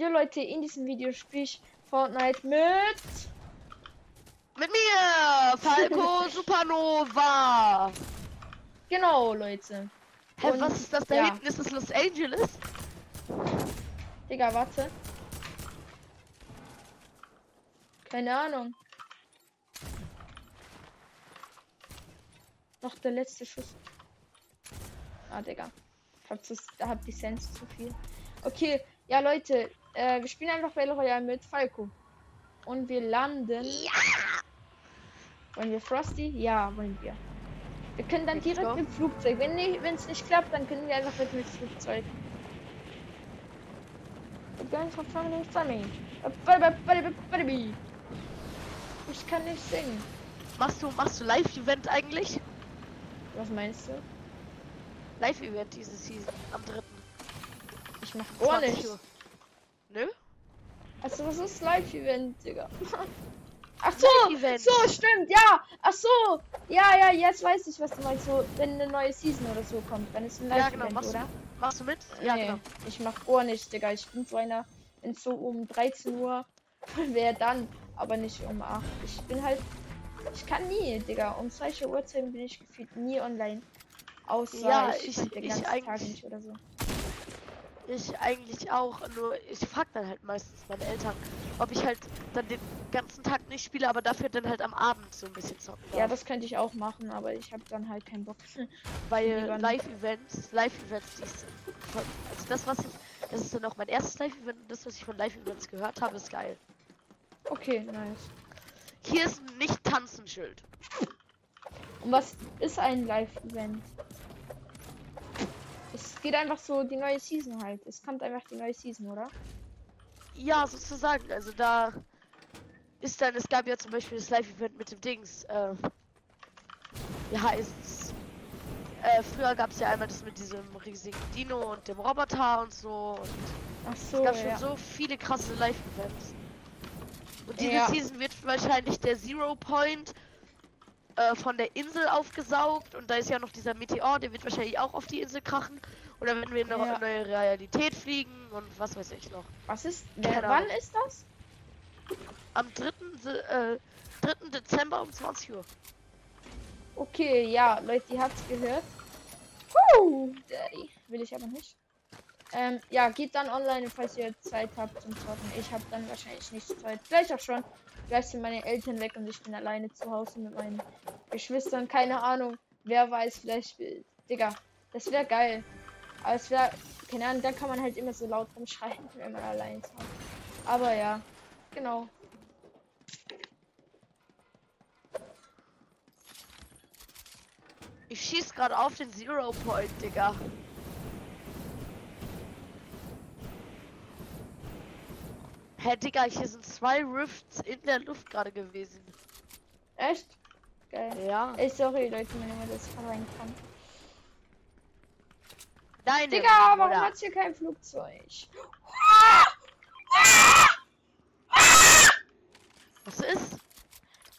Ja, Leute, in diesem Video spiele ich Fortnite mit. Mit mir, Falco Supernova. Genau, Leute. Hä, Und- was ist das da ja. hinten? Ist das Los Angeles? Digga, warte. Keine Ahnung. Noch der letzte Schuss. Ah, Digga. Hab, zu, da hab die Sense zu viel. Okay, ja, Leute. Äh, wir spielen einfach Battle Royale mit Falco. Und wir landen. Ja. Wollen wir Frosty? Ja, wollen wir. Wir können dann Let's direkt go. mit dem Flugzeug. Wenn nicht, wenn es nicht klappt, dann können wir einfach mit dem Flugzeug. We're going for family funny. Ich kann nicht singen. Machst du, machst du Live-Event eigentlich? Was meinst du? Live-Event diese Season am 3. Ich mach gar 20 nicht. Uhr. Nö? Also was ist Live-Event, Digga? Ach so, so stimmt, ja. Ach so, ja, ja, jetzt weiß ich, was du meinst. So, wenn eine neue Season oder so kommt, dann ist ein Ja, Live-Event, genau. Machst oder? du, machst du mit? Ja, nee, genau. ich mach gar nicht, Digga. Ich bin so einer, wenn so um 13 Uhr wäre dann, aber nicht um 8. Ich bin halt, ich kann nie, Digga. Um solche Uhrzeiten bin ich gefühlt nie online. Außer Ja, ich, ich- den ich ganzen Tag eigentlich- nicht oder so. Ich eigentlich auch, nur ich frag dann halt meistens meine Eltern, ob ich halt dann den ganzen Tag nicht spiele, aber dafür dann halt am Abend so ein bisschen zocken darf. Ja, das könnte ich auch machen, aber ich habe dann halt keinen Bock. Weil. Live-Events, Live-Events, die ist von, also das was ich, das ist dann auch mein erstes Live-Event, und das was ich von Live-Events gehört habe, ist geil. Okay, nice. Hier ist ein Nicht-Tanzen-Schild. Und was ist ein Live-Event? Es geht einfach so die neue Season halt. Es kommt einfach die neue Season, oder? Ja, sozusagen, also da ist dann, es gab ja zum Beispiel das Live-Event mit dem Dings, äh, wie heißt's? Äh, früher gab es ja einmal das mit diesem riesigen Dino und dem Roboter und so und Ach Es so, gab schon ja. so viele krasse Live-Events. Und diese Ja. Season wird wahrscheinlich der Zero Point äh, von der Insel aufgesaugt. Und da ist ja noch dieser Meteor, der wird wahrscheinlich auch auf die Insel krachen. Oder wenn wir in eine Ja. neue Realität fliegen und was weiß ich noch. Was ist? Wer, wann ist das? Am 3. Se- Äh, 3. Dezember um 20 Uhr. Okay, ja, Leute, ihr habt's gehört. Woo, Daddy. Will ich aber nicht. Ähm, ja, geht dann online, falls ihr Zeit habt zum Zocken. Ich habe dann wahrscheinlich nicht Zeit. Vielleicht auch schon. Vielleicht sind meine Eltern weg und ich bin alleine zu Hause mit meinen Geschwistern. Keine Ahnung. Wer weiß, vielleicht. will- Digga, das wäre geil. Aber es wäre. Keine Ahnung, dann kann man halt immer so laut rumschreien, wenn man allein ist. Aber ja, genau. Ich schieß gerade auf den Zero Point, Digga. Hä, Digga, hier sind zwei Rifts in der Luft gerade gewesen. Echt? Geil. Ja. Ey, sorry, Leute, meine Mutter ist rein kann. Deine Digga, warum Mutter. hat's hier kein Flugzeug? Was ist?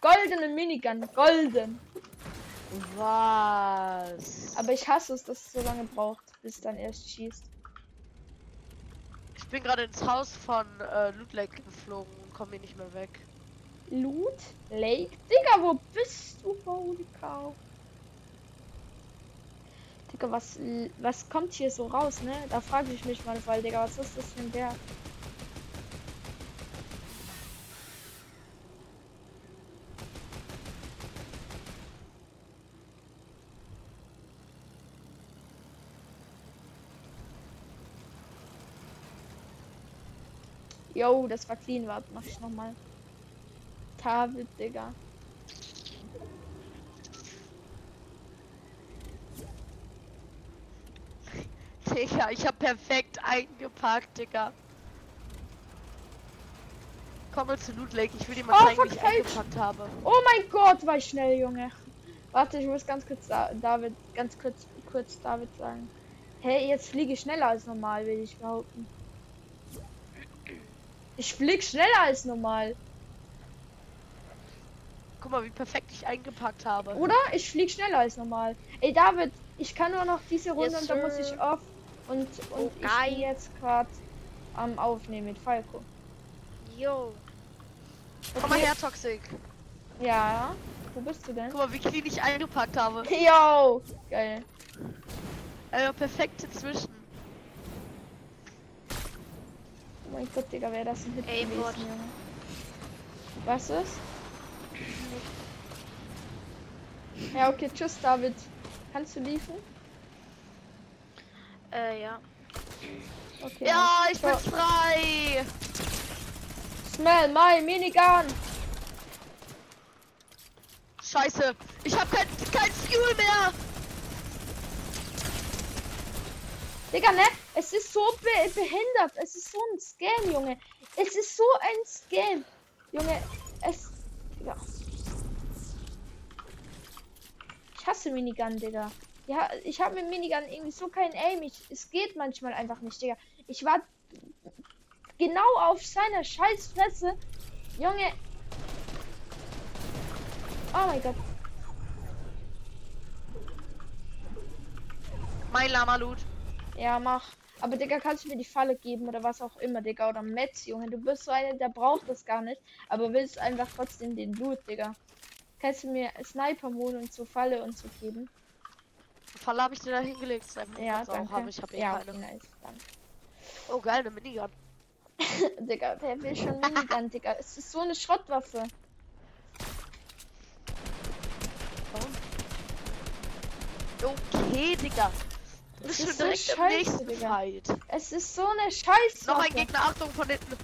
Goldene Minigun, golden. Was? Aber ich hasse es, dass es so lange braucht, bis dann erst schießt. ich bin gerade ins Haus von äh, Loot Lake geflogen und komme hier nicht mehr weg. Loot Lake? Digga, wo bist du? Holy cow. Digga, was, was kommt hier so raus, ne? Da frage ich mich mal, weil, Digga, was ist das für ein Berg? Yo, das war clean, warte, mach ich nochmal. David, Digga. Digga, ich hab perfekt eingepackt, Digga. Komm mal zu Loot Lake, ich will dir mal Oh, zeigen, wie ich eingepackt habe. Oh mein Gott, war ich schnell, Junge. Warte, ich muss ganz kurz da David, ganz kurz, kurz David sagen. Hey, jetzt fliege ich schneller als normal, will ich behaupten. Ich flieg schneller als normal. Guck mal, wie perfekt ich eingepackt habe. Oder? Ich flieg schneller als normal. Ey, David, ich kann nur noch diese Runde Yes, und dann muss ich off. Und, und Oh, ich gehe jetzt gerade am Aufnehmen mit Falco. Jo. Komm mal her, Toxic. Ja. Wo bist du denn? Guck mal, wie clean ich eingepackt habe. Yo! Geil. Also perfekt zwischen. Oh mein Gott, Digga, wäre das ein Hit Ey, gewesen. Junge. Was ist? Ja, okay, tschüss, David. Kannst du liefern? Äh, ja. Okay. Ja, ich So, bin frei. Smell my Minigun! Scheiße. Ich habe kein, kein Fuel mehr. Digga, ne? Es ist so be behindert. Es ist so ein Scam, Junge. Es ist so ein Scam. Junge, es. Ja. Ich hasse Minigun, Digga. Ja, ich habe mit Minigun irgendwie so kein Aim. Ich, es geht manchmal einfach nicht, Digga. Ich war genau auf seiner Scheißfresse. Junge. Oh mein Gott. Mein Lama-Loot. Ja, mach. Aber Digga, kannst du mir die Falle geben oder was auch immer, Digga? Oder Metz, Junge. Du bist so einer, der braucht das gar nicht. Aber willst einfach trotzdem den Loot, Digga. Kannst du mir Sniper-Mode und so Falle und so geben? Falle habe ich dir da hingelegt. Ja, danke. haben, Ich habe eh ja, keine. nice. Danke. Oh, geil, eine Minigun. Digga, wer will schon Minigun, Digga? Es ist so eine Schrottwaffe. Okay, Digga. Du Das bist ist schon so direkt im scheiße, nächsten Digga. Fight. Es ist so eine Scheiße. Noch ein Gegner, Achtung von hinten.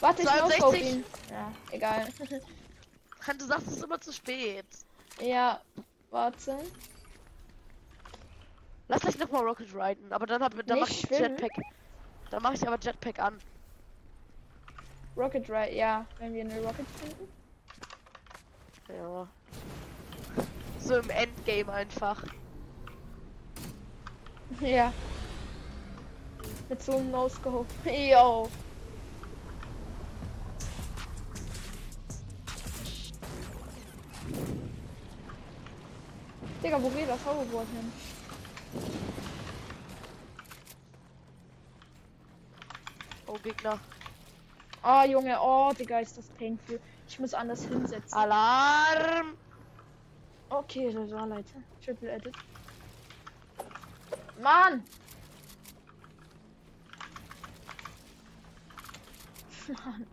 Warte, ich 62. no ihn. Ja, egal. Du sagst es ist immer zu spät. ja, warte. Lass gleich nochmal Rocket riden, aber dann, hab, dann mach ich schwimmen? Jetpack. Dann mache ich aber Jetpack an. Rocket Ride, ja, wenn wir eine Rocket finden. Ja. So im Endgame einfach. Ja. Mit so einem No-Scope. Yo. Digga, wo geht das Hoverboard hin? Oh, Gegner. Oh, Junge, oh, Digga, ist das painful. Ich muss anders hinsetzen. Alarm! Okay, das war Leute. Triple Edit. Mann! Mann.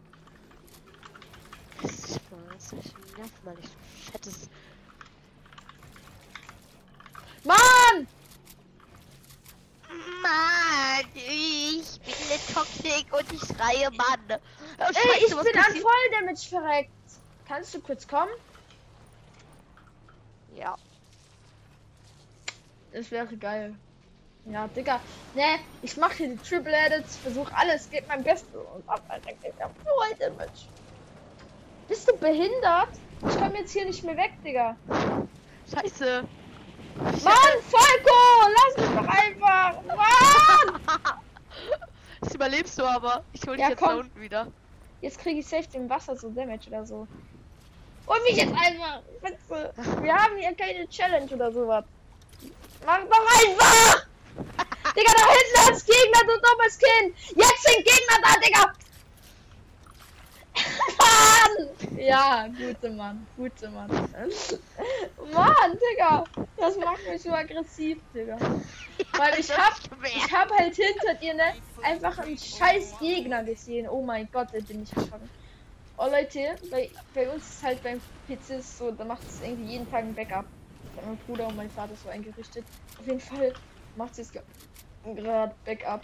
Ich weiß, ich nerv mal nicht. Du fettes. Mann! Mann, ich bin eine Toxik und ich schreie Mann. Oh, Ey, ich bin an passiert? Volldamage verreckt. Kannst du kurz kommen? Ja. Das wäre geil. Ja, Digga. Ne, ich mache hier die Triple Edits, versuche alles, gebe mein Bestes und ab, Alter, geht ja voll Damage. Bist du behindert? Ich komme jetzt hier nicht mehr weg, Digga. Scheiße. Mann, Falco! Lass mich doch einfach! Mann! Das überlebst du aber. Ich hol dich Ja, jetzt komm. da unten wieder. Jetzt kriege ich safe im Wasser so Damage oder so. Und mich jetzt einfach! Bitte. Wir haben hier keine Challenge oder sowas. Mach doch einfach! Digga, da hinten als Gegner, du dummes Kind! Jetzt sind Gegner da, Digga! Mann! Ja, gute Mann, gute Mann. Mann, Digga! Das macht mich so aggressiv, Digga. Weil ich hab, ich hab halt hinter dir, ne, einfach einen scheiß Gegner gesehen. Oh mein Gott, da bin ich erschrocken. Oh Leute, bei, bei uns ist halt beim PC so, da macht es irgendwie jeden Tag ein Backup. Hat mein Bruder und mein Vater so eingerichtet. Auf jeden Fall macht es gerade Backup.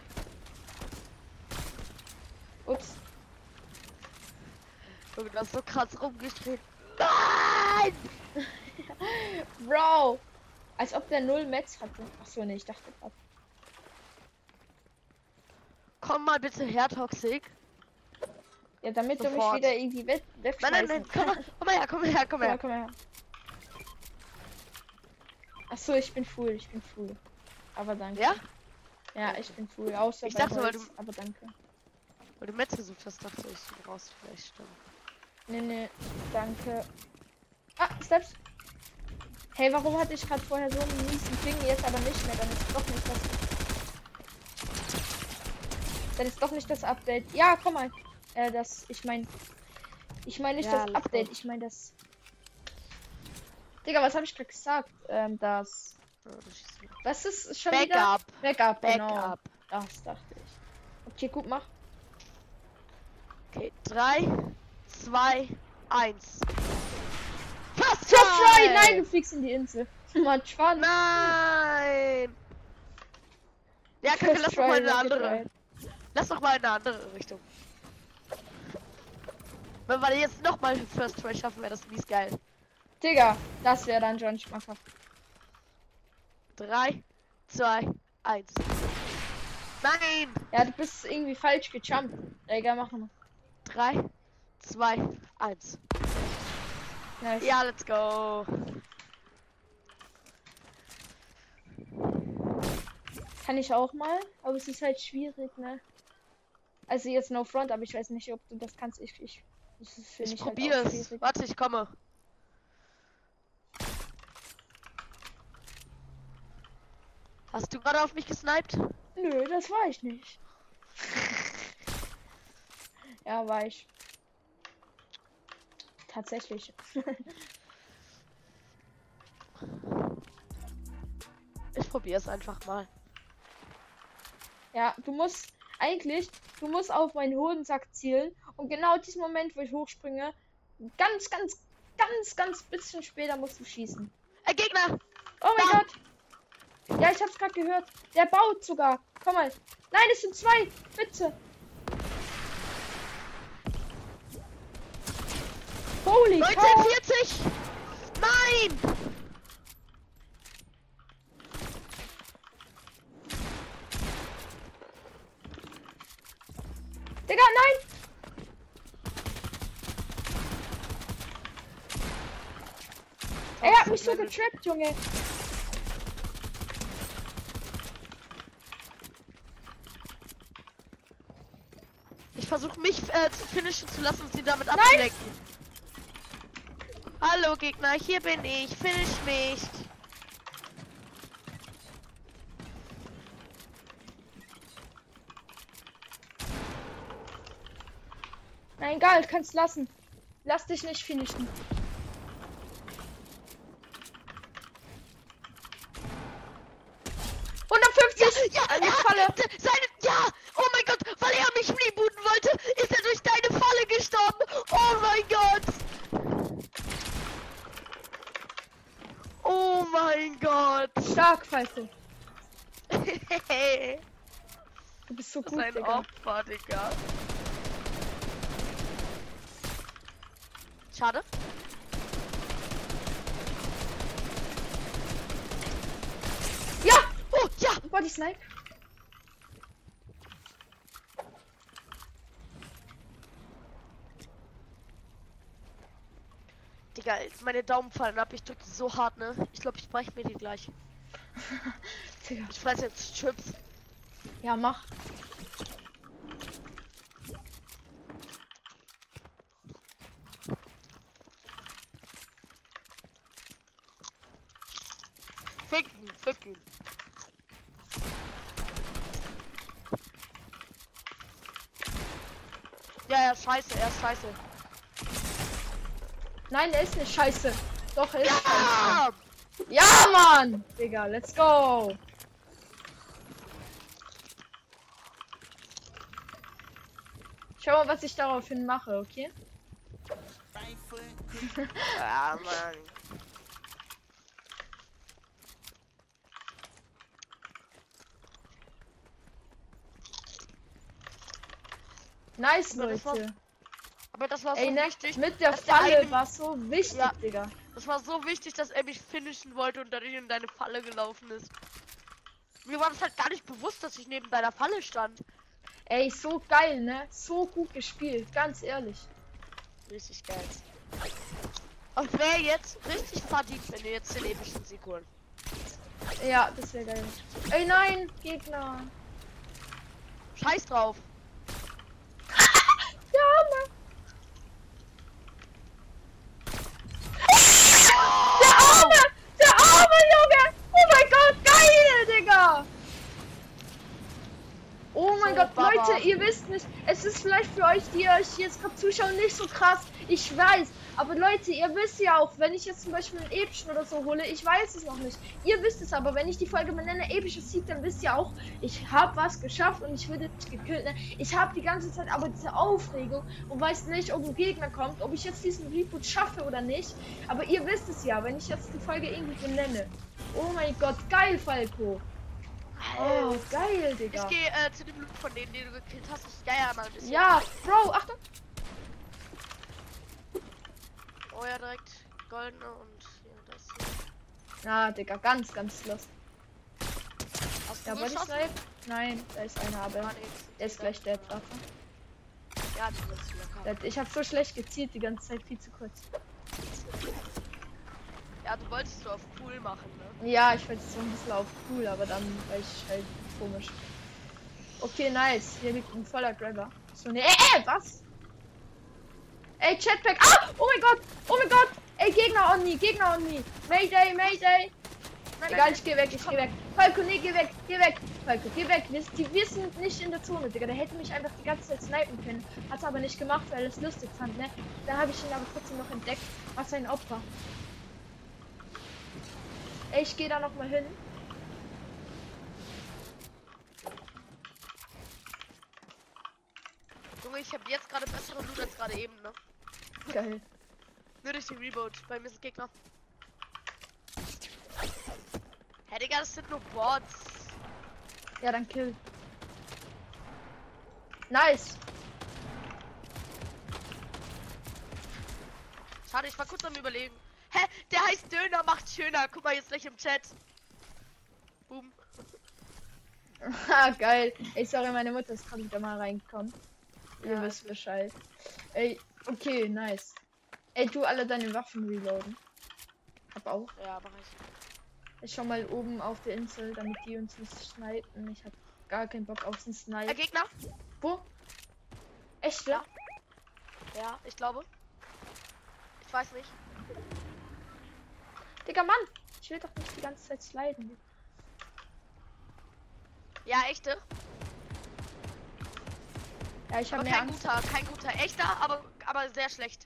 Ups. Junge, du hast so krass rumgestritten. Nein! Bro! Als ob der null Metz hatte. Achso, ne, ich dachte grad. Komm mal bitte her, Toxic. Ja, damit du mich Sofort. wieder irgendwie weg, Nein, nein, nein. wegschmeißen Komm mal, komm mal her, komm mal her, komm Komm her, komm her. Achso, ich bin full, ich bin full. Aber danke. Ja? Ja, ich bin full. Außer Ich dachte, weil Holz, du- Aber danke. Weil du Metz gesucht hast, dachte ich, du brauchst vielleicht stimmen. Nee, nee, danke. Ah, Steps. Hey, warum hatte ich gerade vorher so einen miesen Ping, jetzt aber nicht mehr? Dann ist doch nicht das. Dann ist doch nicht das Update. Ja, komm mal. Äh, das, ich meine, ich meine nicht Ja, das Update, go. ich meine das. Digga, was habe ich gerade gesagt? Ähm, das. Das ist schon wieder? Backup. Backup, genau. Backup. Das dachte ich. Okay, gut, mach. Okay, 3, 2, 1. First First try! Nein, du fliegst in die Insel. Mann, Schwan. Nein! Ja, Kacke, lass doch mal eine andere. Lass doch mal in eine andere Richtung. Wenn wir jetzt noch mal First Try schaffen, wäre das mies geil. Digga, das wäre dann schon schmackhaft. 3, 2, 1. Nein! Ja, du bist irgendwie falsch gejumpt. Egal, machen wir. 3, 2, 1. Nice. Ja, let's go. Kann ich auch mal, aber es ist halt schwierig, ne? Also jetzt no front, aber ich weiß nicht, ob du das kannst. Ich, ich, das ist für Ich mich halt probiere es. schwierig. Warte, ich komme. Hast du gerade auf mich gesniped? Nö, das war ich nicht. ja, war ich. Tatsächlich. Ich probiere es einfach mal. Ja, du musst eigentlich, du musst auf meinen Hodensack zielen und genau diesen Moment, wo ich hochspringe, ganz, ganz, ganz, ganz bisschen später musst du schießen. Äh, Gegner! Oh mein Da. Gott! Ja, ich hab's gerade gehört. Der baut sogar. Komm mal. Nein, es sind zwei. Bitte. Holy cow. 1940! Nein! Digga, nein! Er hat mich so getrappt, Junge. Ich versuche mich äh, zu finishen zu lassen und sie damit abzulenken. Hallo Gegner, hier bin ich. Finish mich. Nein, egal, kannst lassen. Lass dich nicht finishen. Ja, ja, Eine er hat Falle. de- Seine, ja, oh mein Gott, weil er mich rebooten wollte, ist er durch deine Falle gestorben. Oh mein Gott. Oh mein Gott. Das Du bist so ist gut, ein Digga. Opfer, Digga. Schade. Ja! Oh, ja. Body Snipe. Digga, meine Daumen fallen ab. Ich drücke so hart, ne? Ich glaube, ich breche mir die gleich. Ich fresse jetzt Chips. Ja, mach. Ficken, ficken. Ja, ja, scheiße, er ist scheiße. Nein, er ist nicht scheiße. Doch, er ist scheiße. Ja! Mann! Digga, let's go! Schau mal, was ich daraufhin mache, okay? Ja, Mann. Nice, Aber das war Leute. Aber das war so Ey, wichtig. mit der Falle war so wichtig, Ja. Digga. Das war so wichtig, dass er mich finishen wollte und dadurch in deine Falle gelaufen ist. Mir war das halt gar nicht bewusst, dass ich neben deiner Falle stand. Ey, so geil, ne? So gut gespielt, ganz ehrlich. Richtig geil. Und wäre jetzt richtig verdient, wenn wir jetzt den epischen Sieg holen. Ja, das wäre geil. Ey, nein, Gegner. Scheiß drauf. Ja, Mann. Der Arme! Der Arme, Junge! Oh mein Gott, geil, Digga! Oh mein Gott, Baba. Leute, ihr wisst nicht, es ist vielleicht für euch, die euch jetzt gerade zuschauen, nicht so krass. Ich weiß. Aber Leute, ihr wisst ja auch, wenn ich jetzt zum Beispiel einen epischen oder so hole, ich weiß es noch nicht. Ihr wisst es aber, wenn ich die Folge benenne, episches Sieg, dann wisst ihr auch, ich habe was geschafft und ich würde nicht gekillt. Ne? Ich habe die ganze Zeit aber diese Aufregung und weiß nicht, ob ein Gegner kommt, ob ich jetzt diesen Reboot schaffe oder nicht. Aber ihr wisst es ja, wenn ich jetzt die Folge irgendwie benenne. Oh mein Gott, geil, Falco. Oh, geil, Digga. Ich gehe äh, zu dem Loot von denen, den du gekillt hast. Ich geier mal ein bisschen. Ja, Bro, Achtung. Oh ja, direkt goldene und ja, das hier. Ja, Digga, ganz, ganz lost. Hast Ja, du Body geschossen? Snipe? Nein, da ist einer, aber Ah, nee, der ist gleich dead. Warte. Ja, die sind locker. Ich habe so schlecht gezielt, die ganze Zeit viel zu kurz. Ja, du wolltest so auf cool machen, ne? Ja, ich wollte so ein bisschen auf cool, aber dann war ich halt komisch. Okay, nice. Hier liegt ein voller Grabber. So, ne, äh, was? Ey, Chatpack. Ah! Oh mein Gott! Oh mein Gott! Ey, Gegner on me, Gegner on me. Mayday, Mayday. Nein, Egal, ich geh weg, ich geh weg. Falco, nee, geh weg, geh weg. Falco, geh weg. Wir, die, wir sind nicht in der Zone, Digga. Der hätte mich einfach die ganze Zeit snipen können. Hat's aber nicht gemacht, weil er es lustig fand, ne? Dann habe ich ihn aber trotzdem noch entdeckt. Was ein Opfer. Ich gehe da noch mal hin. Junge, ich habe jetzt gerade bessere Loot als gerade eben, ne? Geil. Nur durch den Reboot. Bei mir sind Gegner. Hä, Digga, das sind nur Bots. Ja, dann kill. Nice. Schade, ich war kurz am überlegen. Hä, der heißt Döner, macht schöner. Guck mal jetzt gleich im Chat. Boom. Ah, geil. Ey, sorry, meine Mutter ist gerade wieder mal reingekommen. Ihr Ja, wisst Bescheid. Ey, okay, nice. Ey, du alle deine Waffen reloaden. Hab auch. Ja, mach ich. Ich schau mal oben auf der Insel, damit die uns nicht snipen. Ich hab gar keinen Bock auf den Der Snipe. Gegner? Wo? Echt, ja? Ja, ich glaube. Ich weiß nicht. Digga, Mann! Ich will doch nicht die ganze Zeit sliden. Ja, echte. Ja, ich Aber habe kein Angst. guter, kein guter. Echter, aber, aber sehr schlecht.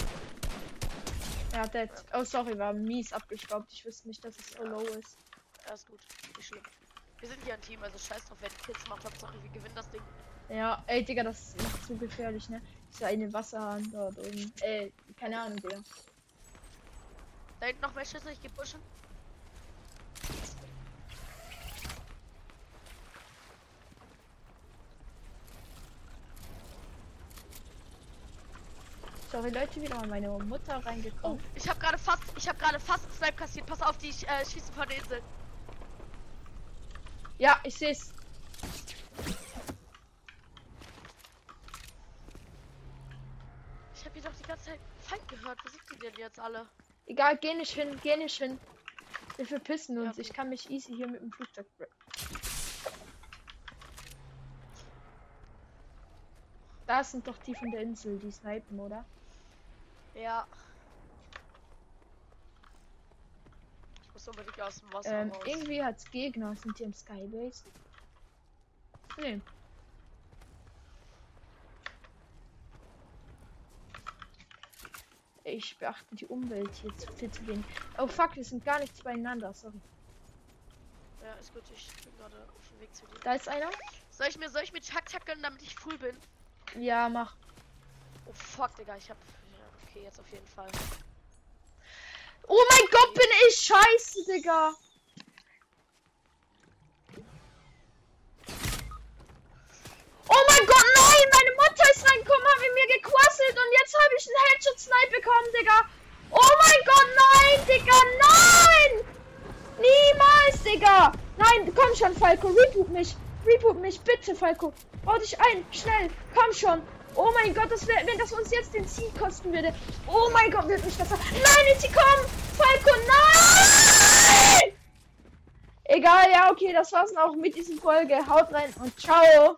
Ja, dead. Oh, sorry, war mies abgestaubt. Ich wusste nicht, dass es so low ist. Ja, ist gut. Nicht schlimm. Wir sind hier ein Team, also scheiß drauf, wer die Kills macht. Hauptsache, wir gewinnen das Ding. Ja, ey, Digga, das macht zu gefährlich, ne? Dieser eine Wasserhahn dort oben. Ey, keine Ahnung, Digga. Da hinten noch mehr Schüsse, ich geh pushen. Sorry, Leute, wieder mal meine Mutter Oh, reingekommen. ich habe gerade fast, ich habe gerade fast einen Snipe kassiert. Pass auf, die äh, schießen von der Insel. Ja, ich seh's. Ich habe hier doch die ganze Zeit Feind gehört. Wo sind die denn jetzt alle? Egal, geh nicht hin, geh nicht hin. Wir verpissen Ja, uns. Ich gut. kann mich easy hier mit dem Flugzeug. bre- Da sind doch die von der Insel, die snipen, oder? Ja. Ich muss unbedingt aus dem Wasser Ähm, raus. irgendwie hat's Gegner. Sind die im Skybase? Nee. Ich beachte die Umwelt hier zu viel zu wenig. Oh fuck, wir sind gar nichts beieinander, sorry. Ja, ist gut. Ich bin gerade auf dem Weg zu dir. Da ist einer? Soll ich mir, soll ich mir Chuck tackeln, damit ich full bin? Ja, mach. Oh fuck, Digga, ich hab. Ja, okay, jetzt auf jeden Fall. Oh mein Gott, bin ich scheiße, Digga. Oh mein ist reingekommen, hat mit mir gequasselt und jetzt habe ich einen Headshot-Snipe bekommen, Digga. Oh mein Gott, nein, Digga, nein! Niemals, Digga. Nein, komm schon, Falco, reboot mich. Reboot mich, bitte, Falco. Bau dich ein, schnell, komm schon. Oh mein Gott, das wär, wenn das uns jetzt den Sieg kosten würde. Oh mein Gott, wird mich das... Nein, sie kommen! Falco, nein! Egal, ja, okay, das war's auch mit dieser Folge. Haut rein und ciao!